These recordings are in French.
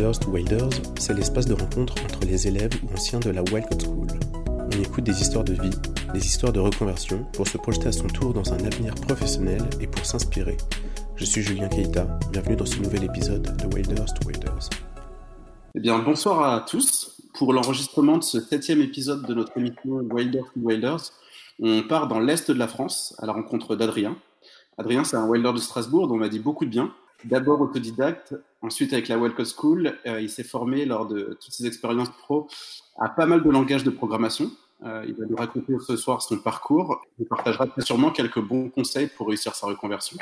Wilders to Wilders, c'est l'espace de rencontre entre les élèves ou anciens de la Wildcat School. On écoute des histoires de vie, des histoires de reconversion pour se projeter à son tour dans un avenir professionnel et pour s'inspirer. Je suis Julien Keita, bienvenue dans ce nouvel épisode de Wilders to Wilders. Eh bien, bonsoir à tous. Pour l'enregistrement de ce septième épisode de notre émission Wilders to Wilders, on part dans l'est de la France à la rencontre d'Adrien. Adrien, c'est un Wilder de Strasbourg dont on m'a dit beaucoup de bien. D'abord autodidacte, ensuite avec la Welcome School, euh, il s'est formé lors de toutes ses expériences pro à pas mal de langages de programmation. Euh, il va nous raconter ce soir son parcours. Il partagera très sûrement quelques bons conseils pour réussir sa reconversion.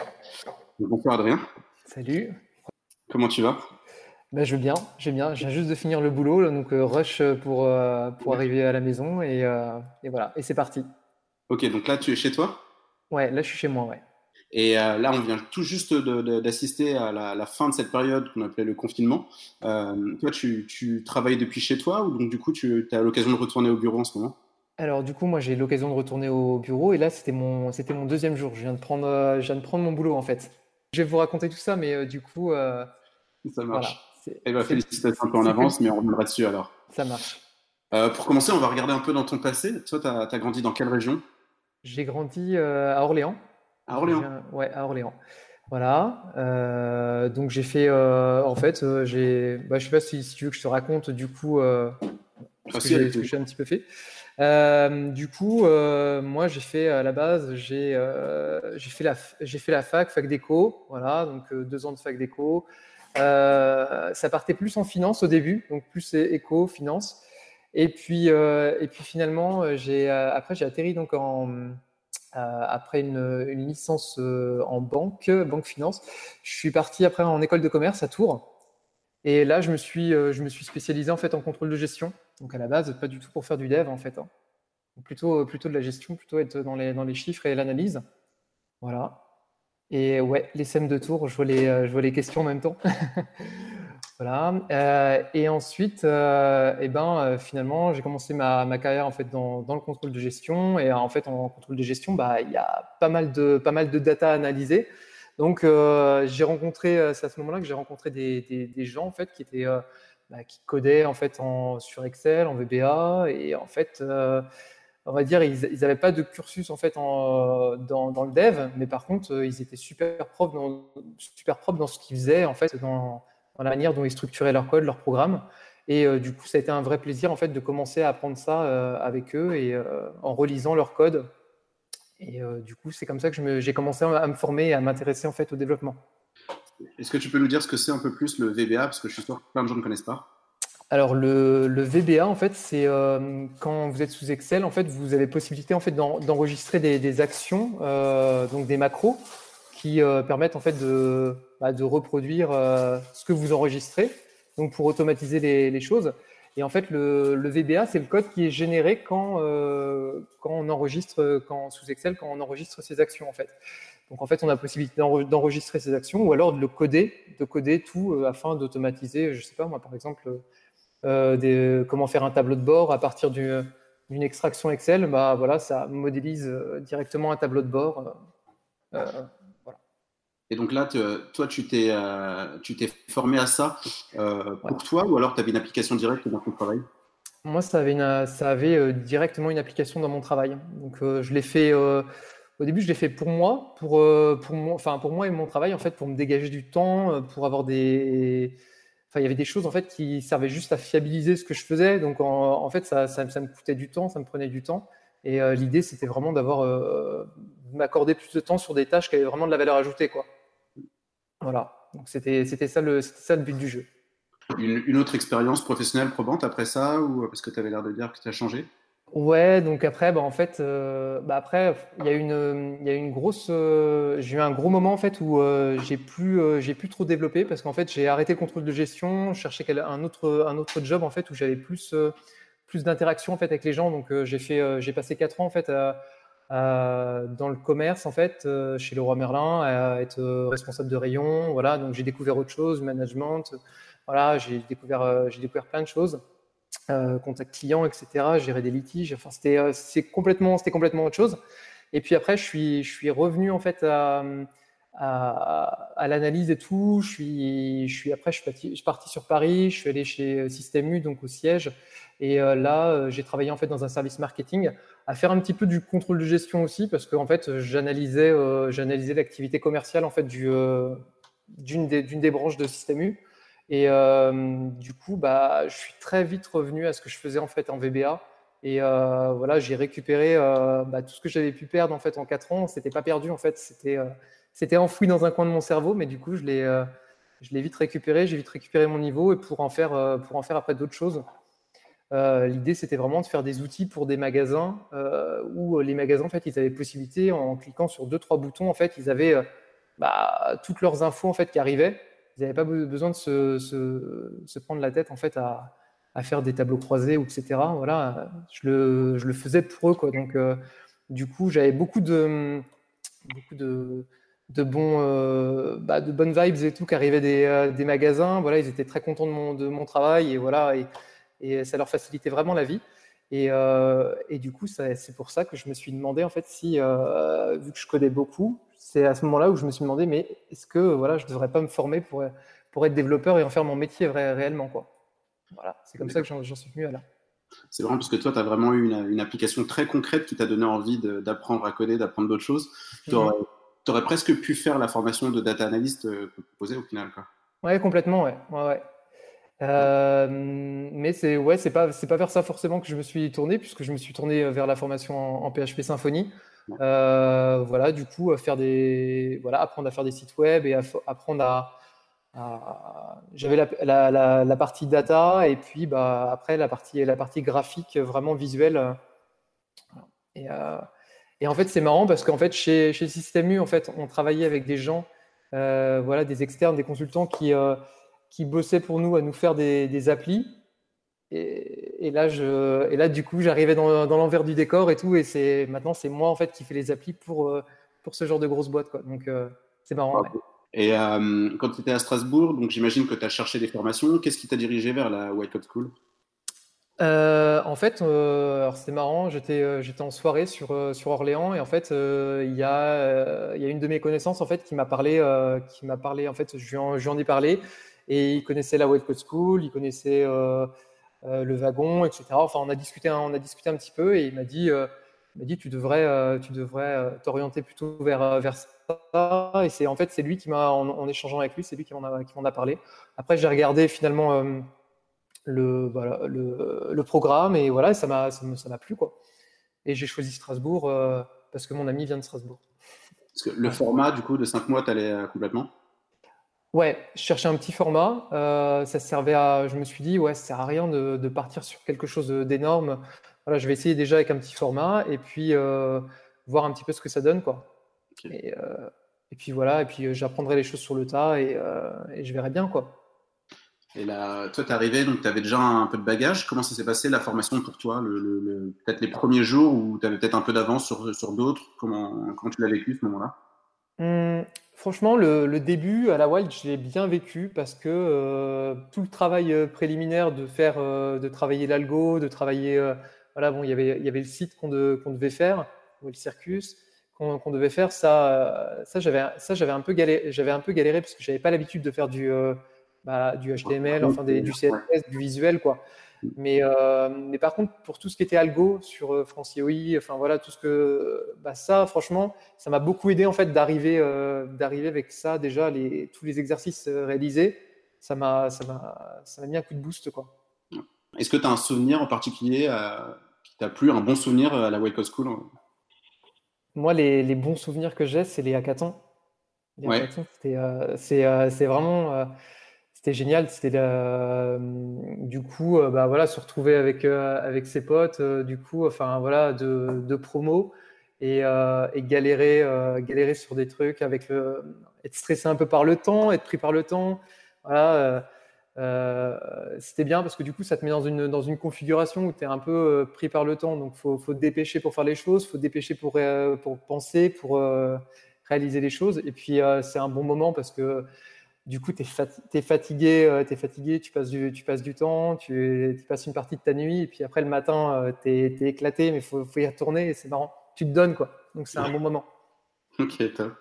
bonsoir Adrien. Salut. Comment tu vas? Ben, Je vais bien, je bien. Je viens juste de finir le boulot, donc euh, rush pour, pour arriver à la maison et, et voilà, et c'est parti. Ok, donc là tu es chez toi? Ouais, là je suis chez moi, ouais. Et euh, là, on vient tout juste d'assister à la, fin de cette période qu'on appelait le confinement. Euh, toi, tu, tu, travailles depuis chez toi ou donc du coup, tu as l'occasion de retourner au bureau en ce moment? Alors du coup, moi, j'ai l'occasion de retourner au bureau et là, c'était mon, c'était mon deuxième jour. Je viens, de prendre, euh, je viens de prendre mon boulot en fait. Je vais vous raconter tout ça, mais du coup... ça marche. Voilà, eh ben, félicitations un peu en avance, mais on reviendra dessus alors. Ça marche. pour commencer, on va regarder un peu dans ton passé. Toi, tu as, as grandi dans quelle région? J'ai grandi à Orléans. À Orléans. Ouais, à Orléans. Voilà. Euh, donc j'ai fait, euh, en fait, euh, j'ai, bah, je sais pas si, tu veux que je te raconte du coup ce que j'ai un petit peu fait. du coup, moi j'ai fait à la base, j'ai j'ai fait la j'ai fait la fac, fac d'éco, voilà, donc deux ans de fac d'éco. ça partait plus en finance au début, donc plus éco, finance. Et puis et puis finalement, j'ai après j'ai atterri donc en euh, après une, licence euh, en banque, banque finance. Je suis parti après en école de commerce à Tours. Et là, je me suis, euh, je me suis spécialisé en fait en contrôle de gestion. Donc à la base, pas du tout pour faire du dev en fait. Hein. Plutôt, plutôt de la gestion, plutôt être dans les, dans les chiffres et l'analyse. Voilà. Et ouais, les SEM de Tours, je vois les, je vois les questions en même temps. Euh, et ensuite, euh, eh ben, euh, finalement, j'ai commencé ma, carrière en fait dans, le contrôle de gestion. Et en fait, en contrôle de gestion, bah, il y a pas mal de pas mal de data à analyser. Donc, euh, j'ai rencontré, c'est à ce moment-là que j'ai rencontré des, des, gens en fait qui étaient bah, qui codaient en fait en, sur Excel, en VBA, et en fait, on va dire, ils n'avaient pas de cursus en fait dans, dans, le dev, mais par contre, ils étaient super propres dans, super propres dans ce qu'ils faisaient en fait dans dans la manière dont ils structuraient leur code, leur programme. Et euh, du coup, ça a été un vrai plaisir en fait de commencer à apprendre ça euh, avec eux et euh, en relisant leur code. Et du coup, c'est comme ça que j'ai commencé à me former et à m'intéresser en fait au développement. Est-ce que tu peux nous dire ce que c'est un peu plus le VBA parce que je suis sûr que plein de gens ne connaissent pas. Alors le, le, VBA en fait, c'est quand vous êtes sous Excel, en fait, vous avez possibilité en fait d'enregistrer des, des, actions, donc des macros qui permettent en fait de bah, reproduire euh, ce que vous enregistrez, donc pour automatiser les, choses. Et en fait, le, le VBA, c'est le code qui est généré euh, quand on enregistre, quand, sous Excel, quand on enregistre ses actions, en fait. Donc, en fait, on a la possibilité d'enregistrer ses actions ou alors de le coder, de coder tout euh, afin d'automatiser, je sais pas, moi, par exemple, euh, comment faire un tableau de bord à partir d'une extraction Excel. Bah, voilà, ça modélise directement un tableau de bord. Et donc là, toi, tu t'es, euh, tu t'es formé à ça euh, pour toi ou alors tu avais une application directe dans ton travail? Moi, ça avait, une, ça avait euh, directement une application dans mon travail. Donc, je l'ai fait. au début, je l'ai fait pour moi, pour, pour, moi, enfin, pour moi et mon travail, en fait, pour me dégager du temps, pour avoir des. Enfin, il y avait des choses en fait qui servaient juste à fiabiliser ce que je faisais. Donc, en, en fait, ça, ça, ça, me coûtait du temps, ça me prenait du temps. Et l'idée, c'était vraiment d'avoir m'accorder plus de temps sur des tâches qui avaient vraiment de la valeur ajoutée, quoi. Voilà, donc c'était ça, le, ça le but du jeu. Une, autre expérience professionnelle probante après ça ou parce que tu avais l'air de dire que tu as changé? Ouais, donc après, bah, en fait, euh, bah après, il y a une, il y a une grosse, euh, j'ai eu un gros moment en fait où euh, j'ai plus, j'ai plus trop développé parce qu'en fait, j'ai arrêté le contrôle de gestion, je cherchais un autre, un autre job en fait où j'avais plus, plus d'interaction en fait avec les gens. Donc j'ai fait, j'ai passé quatre ans en fait à, euh, dans le commerce en fait euh, chez Leroy Merlin à être euh, responsable de rayon voilà. Donc j'ai découvert autre chose management voilà. J'ai découvert j'ai découvert plein de choses contact client etc gérer des litiges. Enfin c'était c'est complètement c'était complètement autre chose. Et puis après je suis je suis revenu en fait à, à, l'analyse et tout. Je suis, je suis après, je suis, parti, sur Paris, je suis allé chez Système U, donc au siège. Et euh, là, euh, j'ai travaillé en fait dans un service marketing, à faire un petit peu du contrôle de gestion aussi, parce qu'en fait, j'analysais, euh, j'analysais l'activité commerciale en fait du, d'une des, branches de Système U. Et du coup, bah, je suis très vite revenu à ce que je faisais en fait en VBA. Et voilà, j'ai récupéré bah, tout ce que j'avais pu perdre en fait en quatre ans. C'était pas perdu en fait, c'était c'était enfoui dans un coin de mon cerveau, mais du coup, je l'ai, euh, je l'ai vite récupéré, j'ai vite récupéré mon niveau et pour en faire, euh, pour en faire après d'autres choses. Euh, l'idée, c'était vraiment de faire des outils pour des magasins où les magasins, en fait, ils avaient possibilité, en cliquant sur deux, trois boutons, en fait, ils avaient bah, toutes leurs infos en fait, qui arrivaient. Ils n'avaient pas besoin de se, se, prendre la tête en fait, à, à, faire des tableaux croisés, etc. Voilà, je le, je le faisais pour eux. Quoi. Donc, du coup, j'avais beaucoup de, beaucoup de, de, bons, euh, bah, de bonnes vibes et tout qui arrivaient des, euh, des, magasins. Voilà, ils étaient très contents de mon, de mon travail et voilà, et, et, ça leur facilitait vraiment la vie. Et, euh, et du coup, c'est pour ça que je me suis demandé en fait si, vu que je codais beaucoup, c'est à ce moment-là où je me suis demandé, mais est-ce que voilà, je devrais pas me former pour, pour être développeur et en faire mon métier réellement quoi? Voilà, c'est comme ça que j'en suis venu à là. C'est vraiment parce que toi, tu as vraiment eu une, une, application très concrète qui t'a donné envie d'apprendre à coder, d'apprendre d'autres choses. Tu mhm tu aurais presque pu faire la formation de data analyst euh, proposée au final. Quoi. Ouais, complètement, ouais. ouais, euh, mais c'est ouais, c'est pas c'est pas vers ça forcément que je me suis tourné puisque je me suis tourné vers la formation en, PHP Symfony. Euh, voilà, du coup, faire des voilà, apprendre à faire des sites web et apprendre à, j'avais la, la, la, partie data et puis bah après la partie la partie graphique vraiment visuelle. Et et en fait, c'est marrant parce qu'en fait, chez, chez Système U, en fait, on travaillait avec des gens, euh, voilà, des externes, des consultants qui, euh, qui bossaient pour nous à nous faire des, des applis. Et, et, là, je, et là, du coup, j'arrivais dans, dans l'envers du décor et tout. Et c'est maintenant, c'est moi en fait qui fais les applis pour, euh, pour ce genre de grosses boîtes. Quoi. Donc, c'est marrant. Et quand tu étais à Strasbourg, donc j'imagine que tu as cherché des formations. Qu'est-ce qui t'a dirigé vers la White Code School? Euh, en fait, euh, c'était marrant, j'étais euh, j'étais en soirée sur, sur Orléans et en fait, il y a, il y a une de mes connaissances en fait qui m'a parlé, qui parlé, en fait, je lui en, je ai parlé et il connaissait la White Code School, il connaissait le wagon, etc. Enfin, on a discuté, on a discuté un petit peu et il m'a dit, m'a dit tu devrais, tu devrais t'orienter plutôt vers, vers ça. Et c'est en fait, c'est lui qui m'a, en, échangeant avec lui, c'est lui qui m'en a, qui m'en a parlé. Après, j'ai regardé finalement le, voilà, le, le, programme et voilà, ça m'a ça m'a plu quoi. Et j'ai choisi Strasbourg euh, parce que mon ami vient de Strasbourg. Parce que le format du coup de 5 mois, t'allais euh, complètement? Ouais, je cherchais un petit format. Euh, ça servait à. Je me suis dit, ouais, ça sert à rien de, de partir sur quelque chose d'énorme. Voilà, je vais essayer déjà avec un petit format et puis voir un petit peu ce que ça donne, quoi. Et, et, puis voilà, et puis j'apprendrai les choses sur le tas et, et je verrai bien, quoi. Et là, toi, tu es arrivé, donc tu avais déjà un peu de bagage. Comment ça s'est passé la formation pour toi Peut-être les premiers jours où tu avais peut-être un peu d'avance sur, sur d'autres? Comment, comment tu l'as vécu ce moment-là? Hum, Franchement, le, début à la Wild, je l'ai bien vécu parce que euh, tout le travail euh, préliminaire de faire, euh, de travailler l'algo, de travailler, voilà, bon, il y avait, il y avait le site qu'on, devait faire, le circus qu'on, devait faire, ça, ça j'avais, ça j'avais un peu galéré, j'avais un peu galéré parce que j'avais pas l'habitude de faire du bah, du HTML, enfin des, du CSS, du visuel, quoi. Mais, euh, mais par contre, pour tout ce qui était algo sur euh, FranciOI, enfin voilà, tout ce que, bah, ça, franchement, ça m'a beaucoup aidé en fait d'arriver, euh, d'arriver avec ça déjà, les, tous les exercices réalisés, ça m'a, mis un coup de boost, quoi. Est-ce que tu as un souvenir en particulier qui t'a plu, un bon souvenir à la Wake School Moi, les, les, bons souvenirs que j'ai, c'est les hackathons. Les hackathons, c'est, c'est vraiment c'était génial. C'était du coup, euh, bah voilà, se retrouver avec euh, avec ses potes, euh, du coup, enfin voilà, de, de promo et, et galérer galérer sur des trucs avec être stressé un peu par le temps, être pris par le temps. Voilà, c'était bien parce que du coup, ça te met dans une dans une configuration où tu es un peu pris par le temps. Donc, faut faut te dépêcher pour faire les choses, faut te dépêcher pour pour penser, pour réaliser les choses. Et puis, c'est un bon moment parce que du coup, tu es, fatigué, euh, es fatigué, tu passes du, tu passes du temps, tu, passes une partie de ta nuit, et puis après le matin, euh, tu es, éclaté, mais il faut, y retourner, et c'est marrant. Tu te donnes, quoi. Donc c'est un bon moment. Ok, top.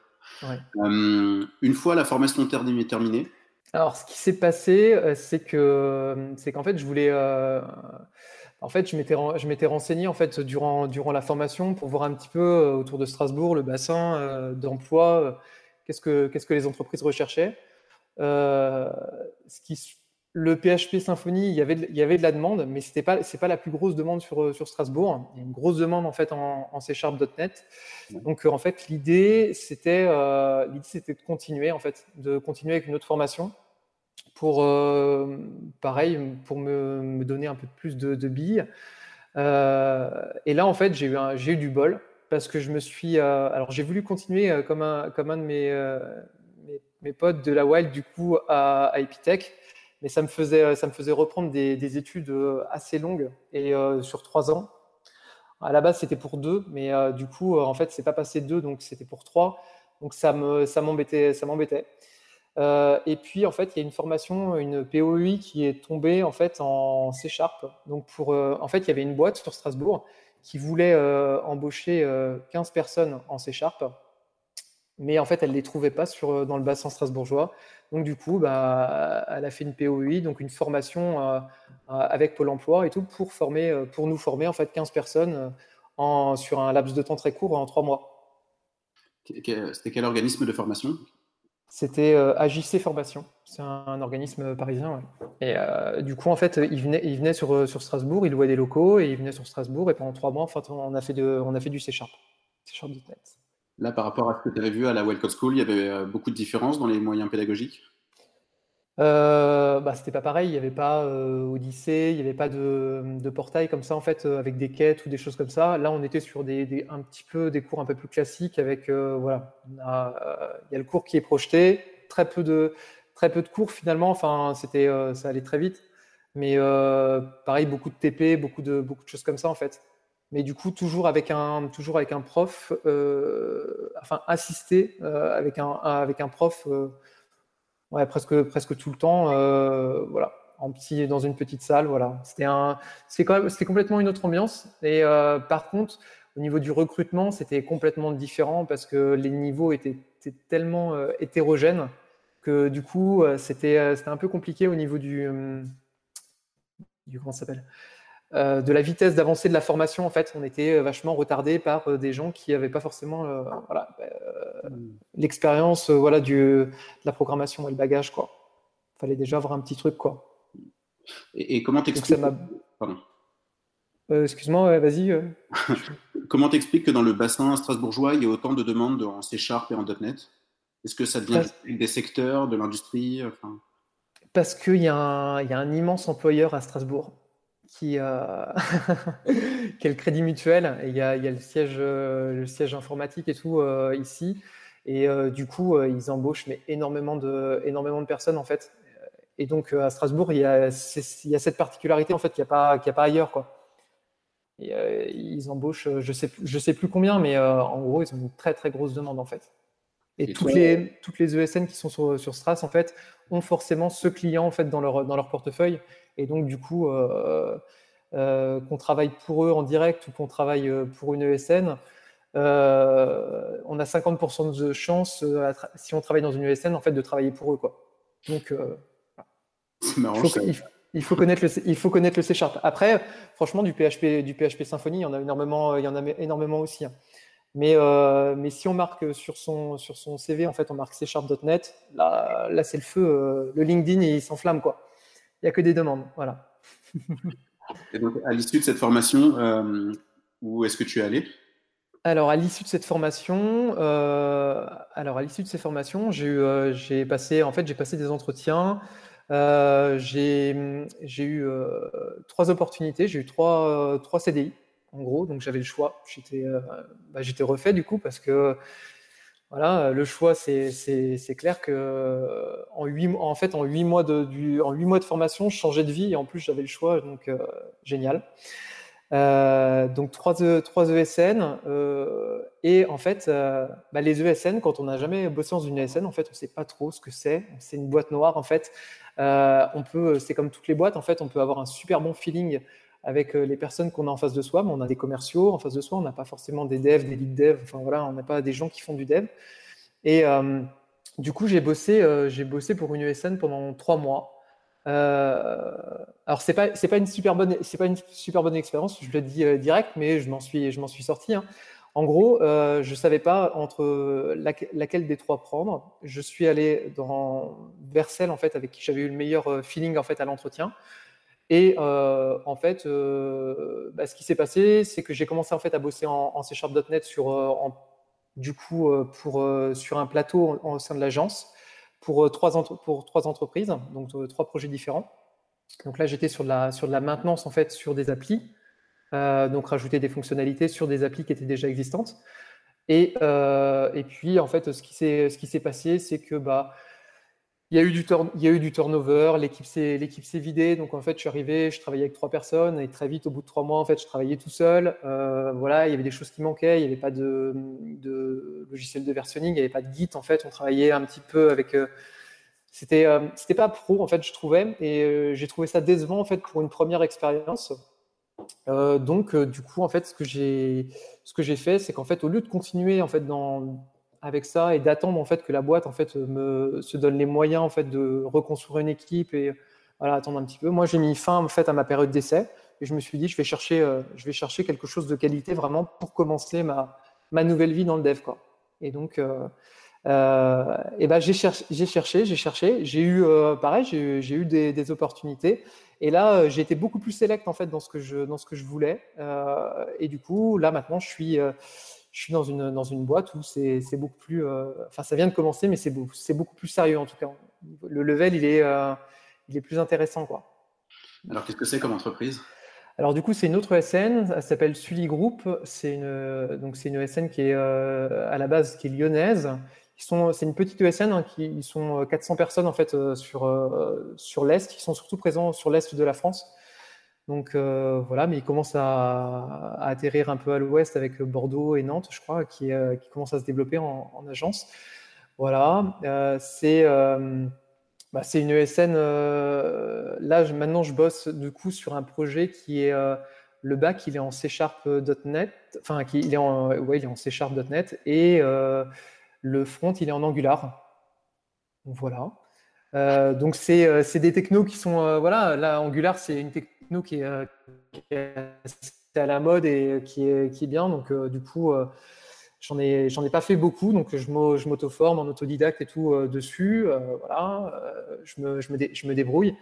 une fois la formation terminée. Alors, ce qui s'est passé, c'est que c'est qu'en fait, je voulais. en fait, je m'étais, je m'étais renseigné en fait durant, durant la formation pour voir un petit peu autour de Strasbourg le bassin d'emploi, qu'est-ce que, qu'est-ce que les entreprises recherchaient. Ce qui le PHP Symfony, il y avait de, il y avait de la demande, mais ce n'est pas, pas la plus grosse demande sur, sur Strasbourg. Il y a une grosse demande en fait en, en C Sharp.net. Donc en fait, l'idée c'était, euh, de continuer en fait, de continuer avec une autre formation pour euh, pareil pour me, me, donner un peu plus de, de billes. Euh, et là en fait, j'ai eu, j'ai eu du bol parce que je me suis, alors j'ai voulu continuer comme un, comme un de mes, mes, potes de la Wild du coup à, Epitech mais ça me faisait, ça me faisait reprendre des, études euh, assez longues et euh, sur trois ans. À la base, c'était pour deux, mais euh, du coup, en fait, c'est pas passé deux, donc c'était pour trois. Donc ça me, ça m'embêtait, ça m'embêtait. et puis, en fait, il y a une formation, une POI qui est tombée en fait en C Sharp. Donc, pour, en fait, il y avait une boîte sur Strasbourg qui voulait embaucher 15 personnes en C Sharp, mais en fait, elle les trouvait pas sur, dans le bassin strasbourgeois. Donc du coup, bah, elle a fait une POI, donc une formation euh, euh, avec Pôle Emploi et tout pour former, euh, pour nous former en fait 15 personnes en, sur un laps de temps très court en trois mois. C'était quel organisme de formation? C'était AJC Formation. C'est un, organisme parisien. Et du coup, en fait, il venait, il venait sur, sur Strasbourg, il louait des locaux et il venait sur Strasbourg et pendant trois mois, en fait, on a fait, de, on a fait du C Sharp. Là, par rapport à ce que tu avais vu à la Wellcott School, il y avait euh, beaucoup de différences dans les moyens pédagogiques? Euh, bah, C'était pas pareil, il n'y avait pas euh, Odyssée, il n'y avait pas de, portail comme ça, en fait, euh, avec des quêtes ou des choses comme ça. Là, on était sur des, un petit peu des cours un peu plus classiques avec, voilà, il y a le cours qui est projeté, très peu de, très peu de cours finalement, enfin, c'était, ça allait très vite. Mais pareil, beaucoup de TP, beaucoup de, beaucoup de choses comme ça, en fait mais du coup toujours avec un toujours avec un prof, euh, enfin assisté euh, avec un avec un prof, euh, presque presque tout le temps, voilà, en petit dans une petite salle, voilà. C'était un c'était complètement une autre ambiance. Et par contre, au niveau du recrutement, c'était complètement différent parce que les niveaux étaient, étaient tellement hétérogènes que du coup c'était c'était un peu compliqué au niveau du du comment s'appelle? Euh, de la vitesse d'avancée de la formation, en fait, on était euh, vachement retardé par euh, des gens qui n'avaient pas forcément voilà, hmm. l'expérience voilà, de la programmation et le bagage. Il fallait déjà avoir un petit truc. Quoi. Et, comment t'expliques Excuse-moi, vas-y. comment t'expliques que dans le bassin strasbourgeois, il y a autant de demandes en C Sharp et en .NET Est-ce que ça devient des secteurs, de l'industrie Parce qu'il y, y, a un immense employeur à Strasbourg qui, euh, qui, est le Crédit Mutuel. Et il y a, il y a le, siège, euh, le siège informatique et tout euh, ici. Et du coup, ils embauchent mais énormément, de, énormément de personnes en fait. Et donc à Strasbourg, il y a, il y a cette particularité en fait qu'il n'y a, pas, qu'il a pas ailleurs. Quoi. Et, ils embauchent, je sais, je sais plus combien, mais en gros, ils ont une très très grosse demande en fait. Et, toutes, les, toutes les ESN qui sont sur, sur Stras, en fait, ont forcément ce client en fait dans leur, dans leur portefeuille. Et donc, du coup, euh, euh, qu'on travaille pour eux en direct ou qu'on travaille euh, pour une ESN, on a 50% de chance, si on travaille dans une ESN, en fait, de travailler pour eux. Quoi. Donc, marrant, il, faut, connaître le, il faut connaître le C Sharp. Après, franchement, du PHP, du PHP Symfony, il y en a énormément, il y en a énormément aussi. Hein. Mais, mais si on marque sur son, sur son CV, en fait, on marque C Sharp.net, là, là c'est le feu. le LinkedIn, il s'enflamme. quoi il n'y a que des demandes. Voilà. Et donc, à l'issue de cette formation, euh, où est-ce que tu es allé alors, à l'issue de cette formation, euh, alors à l'issue de ces formations, j'ai euh, passé, en fait, j'ai passé des entretiens. j'ai eu trois opportunités. J'ai eu trois, trois CDI, en gros. Donc, j'avais le choix. J'étais bah, refait du coup parce que voilà, le choix, c'est clair que en huit, en fait, en huit mois de, du, en mois de formation, je changeais de vie et en plus j'avais le choix, donc euh, génial. Euh, donc trois, e, trois ESN euh, et en fait, bah, les ESN, quand on n'a jamais bossé dans une ESN, en fait, on sait pas trop ce que c'est. C'est une boîte noire en fait. on peut, c'est comme toutes les boîtes, en fait, on peut avoir un super bon feeling avec euh, les personnes qu'on a en face de soi. Mais on a des commerciaux en face de soi, on n'a pas forcément des devs, des lead devs, enfin voilà, on n'a pas des gens qui font du dev. Et du coup, j'ai bossé, j'ai bossé pour une ESN pendant trois mois. alors c'est pas pas une super bonne pas une super bonne expérience, je le dis direct, mais je m'en suis suis sorti. Hein. En gros, euh, je ne savais pas entre laquelle des trois prendre. Je suis allé dans Vercel, en fait, avec qui j'avais eu le meilleur euh, feeling en fait, à l'entretien. Et euh, en fait, bah, ce qui s'est passé, c'est que j'ai commencé en fait, à bosser en, en C sur, du coup, pour, sur un plateau au sein de l'agence pour, trois pour trois entreprises, donc trois projets différents. Donc là, j'étais sur, la, sur de la maintenance en fait, sur des applis. Euh, donc rajouter des fonctionnalités sur des applis qui étaient déjà existantes. Et, euh, et puis, en fait, ce qui s'est, ce qui s'est passé, c'est que bah, il y, a eu du turnover, l'équipe s'est, vidée. Donc, en fait, je suis arrivé, je travaillais avec trois personnes et très vite, au bout de trois mois, en fait, je travaillais tout seul. Euh, voilà, il y avait des choses qui manquaient. Il n'y avait pas de, logiciel de versionning, il n'y avait pas de Git. En fait, on travaillait un petit peu avec. c'était, c'était pas pro, en fait, je trouvais. Et j'ai trouvé ça décevant, en fait, pour une première expérience. Euh, donc, euh, du coup, en fait, ce que j'ai, ce fait, c'est qu'en fait, au lieu de continuer en fait dans, avec ça et d'attendre en fait que la boîte en fait me se donne les moyens en fait de reconstruire une équipe et voilà attendre un petit peu. Moi, j'ai mis fin en fait à ma période d'essai et je me suis dit je vais chercher, euh, je vais chercher quelque chose de qualité vraiment pour commencer ma, ma nouvelle vie dans le dev quoi. Et donc euh, et ben j'ai cherché, j'ai cherché, j'ai cherché, j'ai eu pareil, j'ai eu des, opportunités et là, euh, j'ai été beaucoup plus sélect en fait dans ce que je, dans ce que je voulais. Euh, et du coup, là maintenant, je suis, euh, je suis dans une, dans une boîte où c'est beaucoup plus. Enfin, ça vient de commencer, mais c'est beaucoup, beaucoup plus sérieux en tout cas. Le level, il est, il est plus intéressant. Quoi. Alors, qu'est-ce que c'est comme entreprise? Alors du coup, c'est une autre SN, elle s'appelle Sully Group. C'est une donc c'est une SN qui est à la base qui est lyonnaise, c'est une petite ESN, hein, qui, ils sont 400 euh, personnes en fait euh, sur, euh, sur l'Est, ils sont surtout présents sur l'Est de la France. Donc voilà, mais ils commencent à, atterrir un peu à l'ouest avec Bordeaux et Nantes, je crois, qui, qui commencent à se développer en, agence. Voilà, c'est bah, c'est une ESN. là, maintenant, je bosse du coup sur un projet qui est le bac, il est en C Sharp.net, enfin, il est en, ouais, il est en C Sharp.net et le front, il est en Angular. Voilà. Euh, donc, euh, c'est des technos qui sont. Euh, voilà, là, Angular, c'est une techno qui est, à la mode et qui est, qui est bien. Donc, du coup, j'en ai, ai pas fait beaucoup. Donc, je m'auto-forme en autodidacte et tout dessus. voilà, je me, je, me je me débrouille.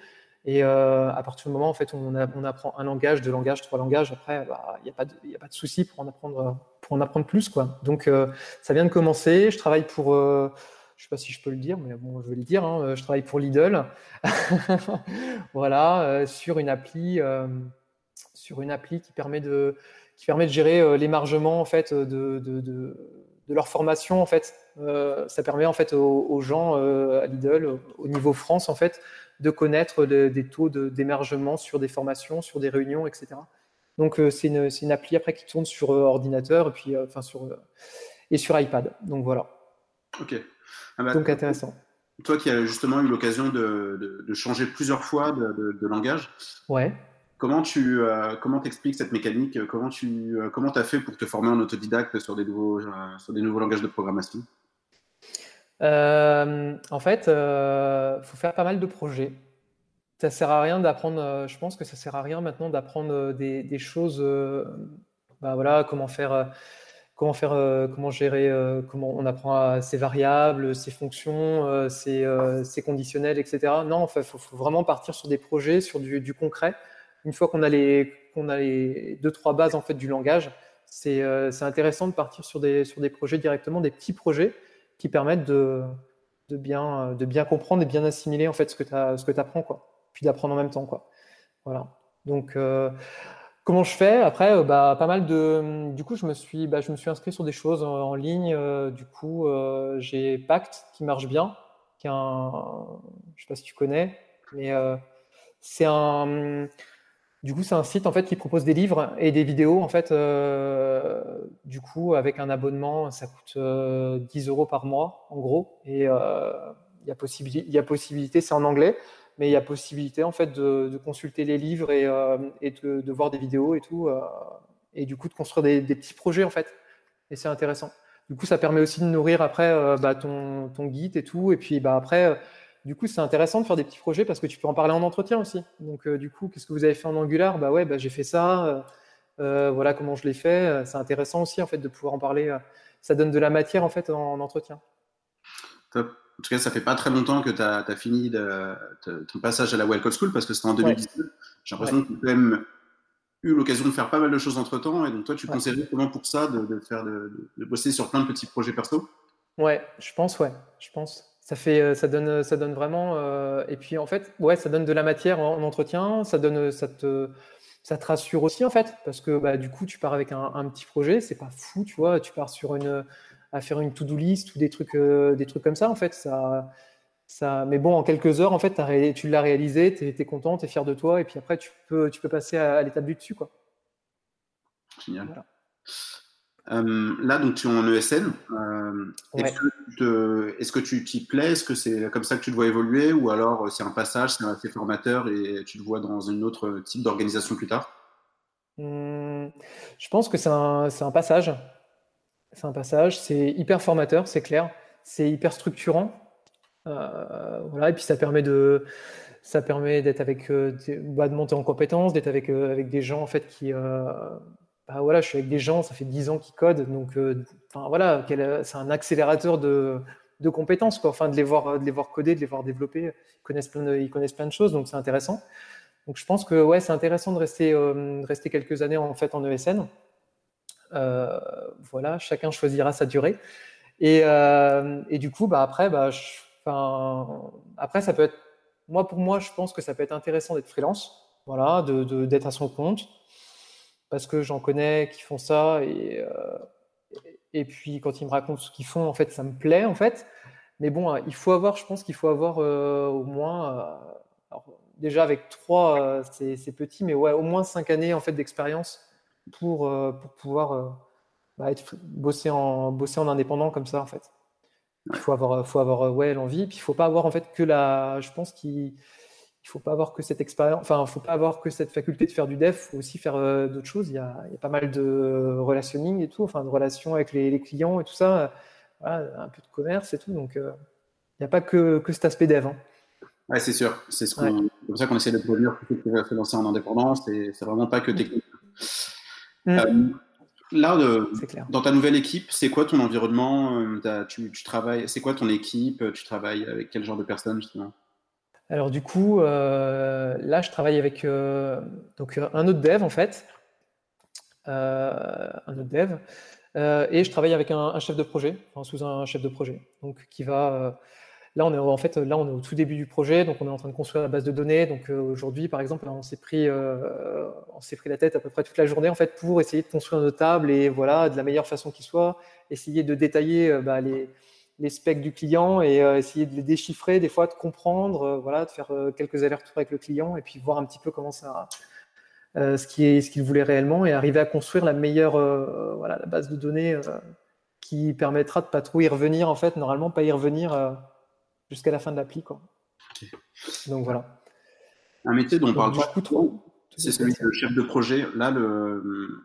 Et à partir du moment en fait, on, on apprend un langage, deux langages, trois langages, après, bah, il n'y a pas de, souci pour en apprendre pour en apprendre plus. Quoi. Donc, euh, ça vient de commencer. Je travaille pour, euh, je ne sais pas si je peux le dire, mais bon, je vais le dire. Hein. je travaille pour Lidl. voilà, sur une appli, sur une appli qui permet de, qui permet de gérer l'émargement en fait de, de, de, leur formation en fait. ça permet en fait aux, gens à Lidl, au niveau France en fait, de connaître des taux d'émergement sur des formations, sur des réunions, etc. Donc euh, c'est une, une, appli après qui tourne sur euh, ordinateur et puis euh, enfin sur et sur iPad. Donc voilà. Ok. Ah bah, Donc intéressant. Toi qui as justement eu l'occasion de, de, changer plusieurs fois de, langage. Ouais. Comment tu comment t'expliques cette mécanique? Comment tu comment as fait pour te former en autodidacte sur des nouveaux sur des nouveaux langages de programmation? En fait, il faut faire pas mal de projets ça sert à rien d'apprendre. Euh, je pense que ça sert à rien maintenant d'apprendre euh, des, choses. Euh, bah voilà, comment faire, comment faire, comment gérer, comment on apprend ses variables, ses fonctions, ses, conditionnels, etc. Non, il faut, vraiment partir sur des projets, sur du, concret. Une fois qu'on a les, deux trois bases en fait du langage, c'est intéressant de partir sur des, sur des projets directement, des petits projets qui permettent de, de bien, de bien comprendre et bien assimiler en fait ce que tu apprends quoi puis d'apprendre en même temps. Quoi. Voilà. Donc, euh, comment je fais Après, euh, bah, pas mal de. Du coup, je me suis, bah, inscrit sur des choses en, ligne. Euh, du coup, j'ai Pact qui marche bien, qui est un. Je sais pas si tu connais, mais c'est un. Du coup, c'est un site en fait qui propose des livres et des vidéos. En fait, du coup, avec un abonnement, ça coûte 10 euros par mois, en gros. Et il y a possibilité, il y a possibilité, c'est en anglais mais il y a possibilité en fait de, consulter les livres et, euh, de, voir des vidéos et tout, euh, et du coup de construire des, petits projets en fait. Et c'est intéressant. du coup, ça permet aussi de nourrir après bah, ton, ton guide et tout. Et puis bah, après, du coup, c'est intéressant de faire des petits projets parce que tu peux en parler en entretien aussi. Donc, du coup, qu'est-ce que vous avez fait en Angular? Bah ouais, bah, j'ai fait ça. voilà comment je l'ai fait. C'est intéressant aussi en fait de pouvoir en parler. Ça donne de la matière en fait en, entretien. Top. En tout cas, ça fait pas très longtemps que tu as, fini ton passage à la Welcome School parce que c'était en 2019. J'ai l'impression que tu as quand même eu l'occasion de faire pas mal de choses entre temps. Et donc, toi, tu conseillerais comment pour ça de, faire de, bosser sur plein de petits projets perso? Ouais, je pense, ouais. Je pense. Ça, fait, euh, ça, donne, ça donne vraiment. Euh, et puis, en fait, ouais, ça donne de la matière en, entretien. Ça, donne, ça, te, ça te rassure aussi, en fait. Parce que bah, du coup, tu pars avec un, un petit projet. C'est pas fou, tu vois. Tu pars sur une à faire une to-do list ou des trucs, euh, des trucs comme ça. En fait, ça, ça, mais bon, en quelques heures, en fait, tu l'as réalisé, tu es, content, tu es fier de toi, et puis après, tu peux, tu peux passer à, l'étape du dessus. Quoi. Génial. Euh, là, donc, tu es en ESN. Euh, est-ce, que tu t'y plais? Est-ce que c'est comme ça que tu te vois évoluer? Ou alors c'est un passage, c'est assez formateur et tu te vois dans un autre type d'organisation plus tard? Mmh, Je pense que c'est un, c'est un passage c'est un passage, c'est hyper formateur, c'est clair, c'est hyper structurant. Euh, voilà, et puis ça permet de ça permet d'être avec euh, bah, de monter en compétences, d'être avec euh, avec des gens en fait qui bah, voilà, je suis avec des gens, ça fait 10 ans qu'ils codent, donc enfin voilà, c'est un accélérateur de, de compétences quoi, enfin de les voir de les voir coder, de les voir développer, ils connaissent plein de, ils connaissent plein de choses, donc c'est intéressant. Donc je pense que ouais, c'est intéressant de rester rester quelques années en fait en ESN. Euh, voilà, chacun choisira sa durée. Et, euh, et du coup, bah, après, bah, après, ça peut être, moi, pour moi, je pense que ça peut être intéressant d'être freelance, voilà, d'être de, d'être à son compte, parce que j'en connais qui font ça, et, euh, et puis quand ils me racontent ce qu'ils font, en fait, ça me plaît, en fait. Mais bon, il faut avoir, je pense qu'il faut avoir au moins, déjà avec trois, c'est petit, mais ouais, au moins cinq années en fait d'expérience pour, euh, pour pouvoir euh, bah, être, bosser, en, bosser en indépendant comme ça, en fait. Il faut avoir, faut avoir ouais, l'envie, puis il faut pas avoir en fait que la. Je pense qu'il il faut pas avoir que cette expérience, enfin, faut pas avoir que cette faculté de faire du dev, il faut aussi faire euh, d'autres choses. Il y, a, il y, a, pas mal de relationning et tout, enfin, de relations avec les, les clients et tout ça, voilà, un peu de commerce et tout. Donc, il n'y a pas que, que cet aspect dev. Hein. Ouais, c'est sûr. C'est ce comme ça qu'on essaie de produire plutôt que de se lancer en indépendance. Et c'est vraiment pas que technique. Mm. Euh, là, dans ta nouvelle équipe, c'est quoi ton environnement euh, tu, travailles, C'est quoi ton équipe Tu travailles avec quel genre de personnes justement? Alors du coup, euh, là, je travaille avec donc un autre dev en fait, un autre dev, et je travaille avec un, chef de projet, enfin, sous un chef de projet, donc qui va Là, on est en fait là, on est au tout début du projet, donc on est en train de construire la base de données. Donc euh, aujourd'hui, par exemple, on s'est pris, euh, on s'est pris la tête à peu près toute la journée en fait pour essayer de construire nos tables et voilà de la meilleure façon qui soit, essayer de détailler euh, bah, les, les, specs du client et essayer de les déchiffrer, des fois de comprendre, voilà, de faire quelques allers-retours avec le client et puis voir un petit peu comment ça, ce qu'il voulait réellement et arriver à construire la meilleure, voilà, la base de données qui permettra de pas trop y revenir en fait, normalement pas y revenir jusqu'à la fin de l'appli. Quoi. Donc voilà. Un métier dont on parle beaucoup trop, c'est celui de chef de projet. Là, le,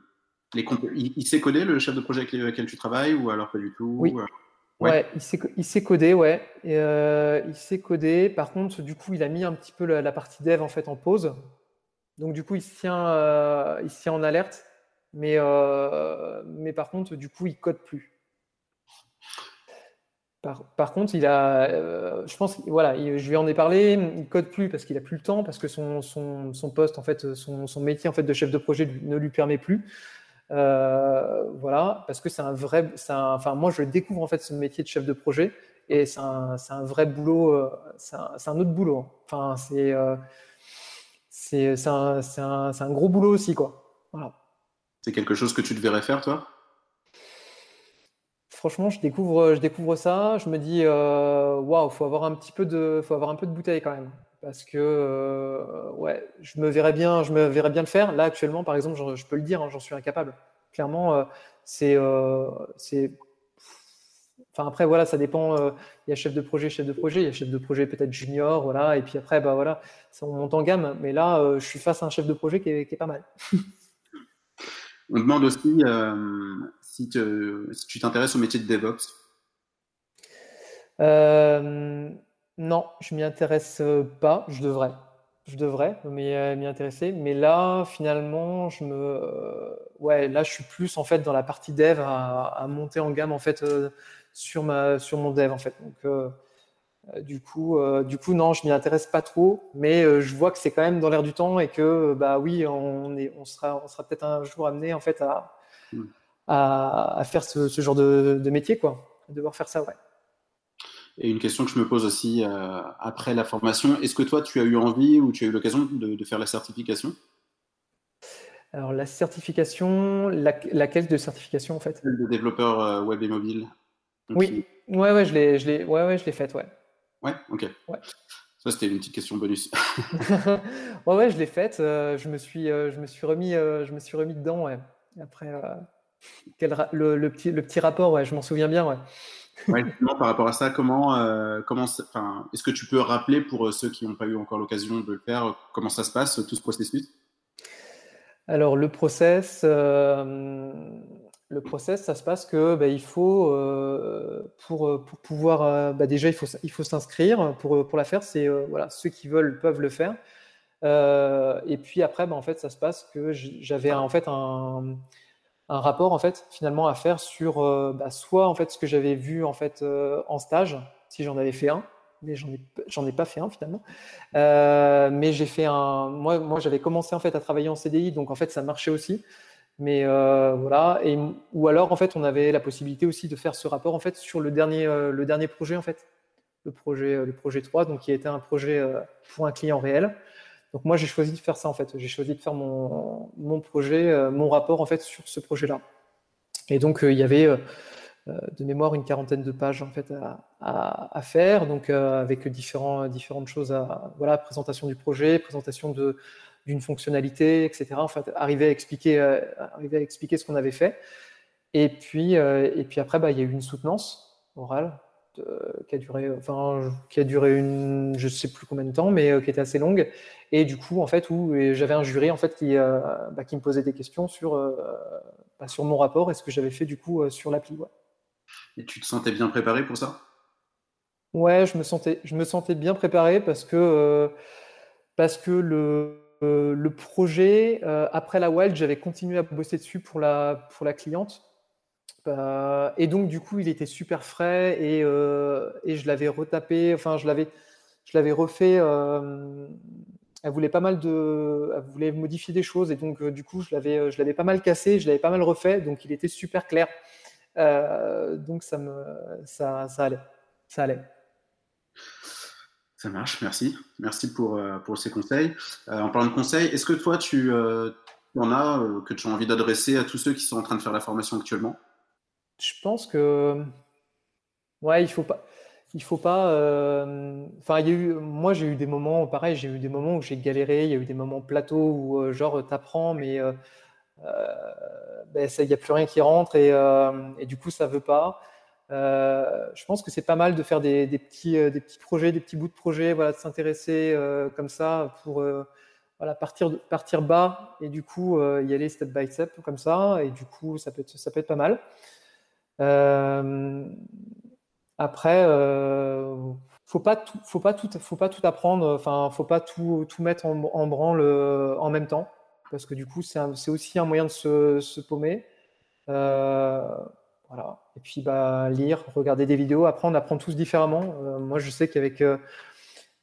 les il, sait coder le chef de projet avec lequel tu travailles ou alors pas du tout Oui. Euh, ouais. il, sait, il sait coder, ouais. Et, euh, il sait coder. Par contre, du coup, il a mis un petit peu la, partie dev en fait en pause. Donc du coup, il se tient, euh, il se tient en alerte. Mais, mais par contre, du coup, il code plus. Par, contre, il a, euh, je pense, voilà, je lui en ai parlé. Il code plus parce qu'il a plus le temps, parce que son, son, poste, en fait, son, métier en fait de chef de projet ne lui permet plus. Euh, voilà, parce que c'est un vrai, un, enfin, moi, je découvre en fait ce métier de chef de projet et c'est un, un, vrai boulot, euh, c'est un, autre boulot. Hein. Enfin, c'est, c'est, un, un, gros boulot aussi, quoi. Voilà. C'est quelque chose que tu devrais faire, toi? Franchement, je découvre, je découvre ça. Je me dis, euh, waouh, faut avoir un petit peu de, faut avoir un peu de bouteille quand même, parce que euh, ouais, je me verrais bien, je me verrais bien le faire. Là, actuellement, par exemple, je, peux le dire, hein, j'en suis incapable. Clairement, euh, c'est, c'est, enfin après voilà, ça dépend. Il y a chef de projet, chef de projet, il y a chef de projet peut-être junior, voilà, et puis après, bah voilà, ça on monte en gamme. Mais là, je suis face à un chef de projet qui est, qui est pas mal. On demande aussi si, tu t'intéresses au métier de DevOps Non, je m'y intéresse pas. Je devrais. Je devrais m'y intéresser. Mais là, finalement, je me, ouais, là, je suis plus en fait dans la partie dev à, monter en gamme en fait sur ma, sur mon dev en fait. Donc euh, du coup, euh, du coup, non, je m'y intéresse pas trop, mais euh, je vois que c'est quand même dans l'air du temps et que, bah oui, on, est, on sera, on sera peut-être un jour amené en fait à, à, faire ce, genre de, métier, quoi, devoir faire ça, ouais. Et une question que je me pose aussi après la formation, est-ce que toi, tu as eu envie ou tu as eu l'occasion de, faire la certification? Alors, la certification, laquelle de certification en fait De développeur web et mobile. oui, ouais, ouais, je l'ai, ouais, ouais, je l'ai faite, ouais. Ouais, ok. Ça, c'était une petite question bonus. ouais, ouais, je l'ai faite. Euh, je, me suis, euh, je, me suis remis, euh, je me suis remis dedans, ouais. Après, quel le, petit, le petit rapport, ouais, je m'en souviens bien, ouais. ouais par rapport à ça, comment, comment est-ce que tu peux rappeler pour ceux qui n'ont pas eu encore l'occasion de le faire, comment ça se passe, tout ce processus? Alors, le process, le process, ça se passe que bah, il faut euh, pour, euh, pour pouvoir euh, bah, déjà il faut il faut s'inscrire pour, pour la faire. C'est voilà ceux qui veulent peuvent le faire. et puis après, bah, en fait, ça se passe que j'avais en fait un, un, rapport en fait finalement à faire sur soit en fait ce que j'avais vu en fait en stage si j'en avais fait un, mais j'en ai ai pas fait un finalement. mais j'ai fait un moi moi j'avais commencé en fait à travailler en CDI donc en fait ça marchait aussi. Mais euh, voilà, et, ou alors en fait, on avait la possibilité aussi de faire ce rapport en fait sur le dernier, euh, le dernier projet en fait, le projet, euh, le projet 3, donc qui était un projet pour un client réel. Donc moi, j'ai choisi de faire ça en fait. J'ai choisi de faire mon, mon projet, mon rapport en fait sur ce projet-là. Et donc il y avait de mémoire une quarantaine de pages en fait à, faire, donc avec différents, différentes choses à voilà, présentation du projet, présentation de d'une fonctionnalité, etc. En fait, arriver à expliquer, euh, arriver à expliquer ce qu'on avait fait. Et puis, euh, et puis après, bah, il y a eu une soutenance orale qui a duré, enfin, qui a duré une, je sais plus combien de temps, mais euh, qui était assez longue. Et du coup, en fait, où j'avais un jury en fait qui, bah, qui me posait des questions sur, bah, sur mon rapport et ce que j'avais fait du coup sur l'appli. Ouais. Et tu te sentais bien préparé pour ça? Ouais, je me sentais, je me sentais bien préparé parce que parce que le euh, le projet, euh, après la Wild, j'avais continué à bosser dessus pour la, pour la cliente. Euh, et donc, du coup, il était super frais et, et je l'avais retapé, enfin, je l'avais, je l'avais refait. elle voulait pas mal de. Elle voulait modifier des choses et donc, du coup, je l'avais, je l'avais pas mal cassé, je l'avais pas mal refait, donc il était super clair. donc, ça, me, ça, ça allait. Ça allait. Ça marche, merci. Merci pour, euh, pour ces conseils. Euh, en parlant de conseils, est-ce que toi, tu euh, en as que tu as envie d'adresser à tous ceux qui sont en train de faire la formation actuellement? Je pense que. Ouais, il faut pas. Il faut pas. Enfin, il y a eu. Moi, j'ai eu des moments, pareil, j'ai eu des moments où j'ai galéré. Il y a eu des moments plateaux où, genre, t'apprends, mais ben, il n'y a plus rien qui rentre et, du coup, ça veut pas. Euh, je pense que c'est pas mal de faire des, petits, euh, des petits projets, des petits bouts de projets, voilà, de s'intéresser euh, comme ça pour voilà, partir, partir bas et du coup y aller step by step comme ça. Et du coup, ça peut être, ça peut être pas mal. Après, faut pas tout, faut pas tout, faut pas tout apprendre. Enfin, faut pas tout, tout mettre en, branle en même temps, parce que du coup, c'est aussi un moyen de se, se paumer. Voilà. Et puis bah, lire, regarder des vidéos. Après, on apprend tous différemment. Euh, moi, je sais qu'avec euh,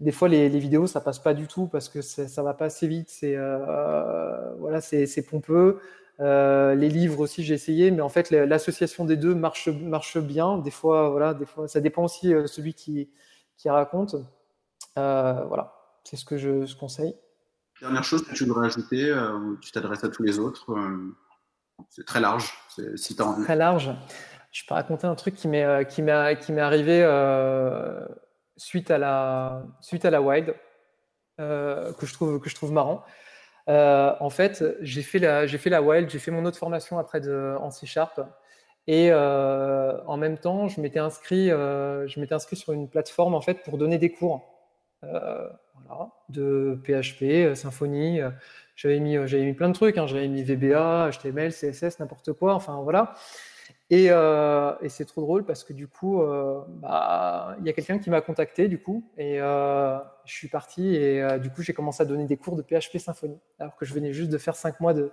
des fois les, vidéos, ça passe pas du tout parce que ça va pas assez vite. C'est euh, voilà, c'est pompeux. Les livres aussi, j'ai essayé, mais en fait, l'association des deux marche marche bien. Des fois, voilà, des fois, ça dépend aussi celui qui qui raconte. voilà, c'est ce que je, conseille. Dernière chose que tu voudrais ajouter, tu t'adresses à tous les autres. C'est très large. Si Très large. Je peux raconter un truc qui m'est euh, qui arrivé euh, suite à la suite à la Wild euh, que je trouve que je trouve marrant. En fait, j'ai fait la j'ai fait la Wild, j'ai fait mon autre formation après de, en C Sharp. Et en même temps, je m'étais inscrit, je m'étais inscrit sur une plateforme en fait pour donner des cours voilà, de PHP, Symfony. J'avais mis, j'avais mis plein de trucs. Hein. J'avais mis VBA, HTML, CSS, n'importe quoi. Enfin voilà. Et, et c'est trop drôle parce que du coup, bah, il y a quelqu'un qui m'a contacté du coup, et je suis parti et du coup j'ai commencé à donner des cours de PHP Symfony, alors que je venais juste de faire cinq mois de,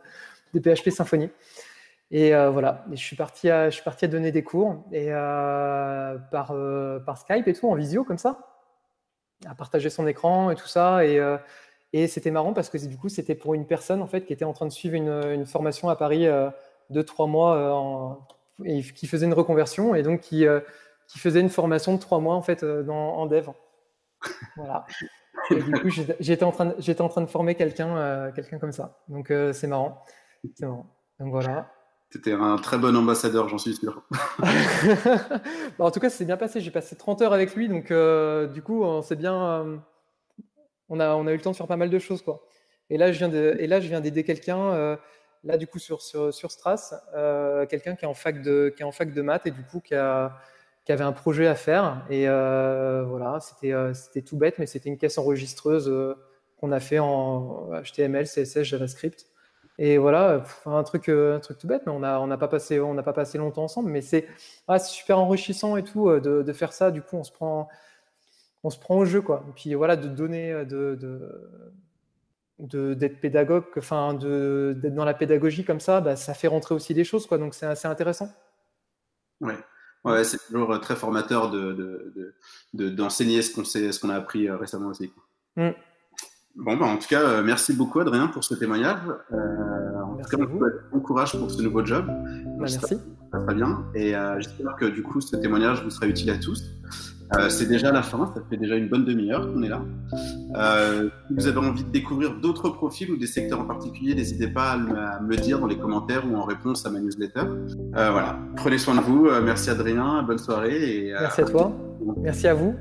PHP Symfony. Et voilà, et je suis parti à, je suis parti à donner des cours et par, Skype et tout en visio comme ça à partager son écran et tout ça. Et, euh, c'était marrant parce que du coup, c'était pour une personne en fait qui était en train de suivre une, formation à Paris euh, de trois mois euh, en, et qui faisait une reconversion et donc qui, qui faisait une formation de trois mois en fait dans, en dev. Voilà. Et du coup, j'étais en train de, j'étais en train de former quelqu'un, quelqu'un comme ça. Donc c'est marrant. C'est marrant. Donc voilà. C'était un très bon ambassadeur, j'en suis sûr. Bah, en tout cas, c'est bien passé. J'ai passé 30 heures avec lui, donc euh, du coup, on bien. Euh, on, a, on a eu le temps de faire pas mal de choses, quoi. Et là, je viens de, et là, je viens d'aider quelqu'un. Euh, là, du coup, sur sur, sur Stras, quelqu'un qui est en fac de qui est en fac de maths et du coup qui a qui avait un projet à faire. Et voilà, c'était c'était tout bête, mais c'était une caisse enregistreuse qu'on a fait en HTML, CSS, JavaScript. Et voilà, un truc, euh, un truc tout bête, mais on n'a on pas, passé, on pas passé longtemps ensemble. Mais c'est super enrichissant et tout euh, de, de, faire ça. Du coup, on se prend, on se prend au jeu. Quoi. Et puis voilà, de donner, euh, de, d'être pédagogue, enfin, d'être dans la pédagogie comme ça, bah, ça fait rentrer aussi des choses. Quoi. Donc c'est assez intéressant. Ouais. Ouais, c'est toujours très formateur d'enseigner de, ce qu'on ce qu'on a appris récemment aussi. Mmh. Bon, bah, en tout cas, euh, merci beaucoup Adrien pour ce témoignage. Euh, en tout cas, bon courage pour ce nouveau job. Bah, merci. Ça très bien. Et euh, j'espère que du coup, ce témoignage vous sera utile à tous. Euh, c'est déjà la fin, ça fait déjà une bonne demi-heure qu'on est là. Euh, si vous avez envie de découvrir d'autres profils ou des secteurs en particulier, n'hésitez pas à me, le dire dans les commentaires ou en réponse à ma newsletter. Euh, voilà, prenez soin de vous. merci Adrien, bonne soirée. Et, merci à toi. Merci à vous.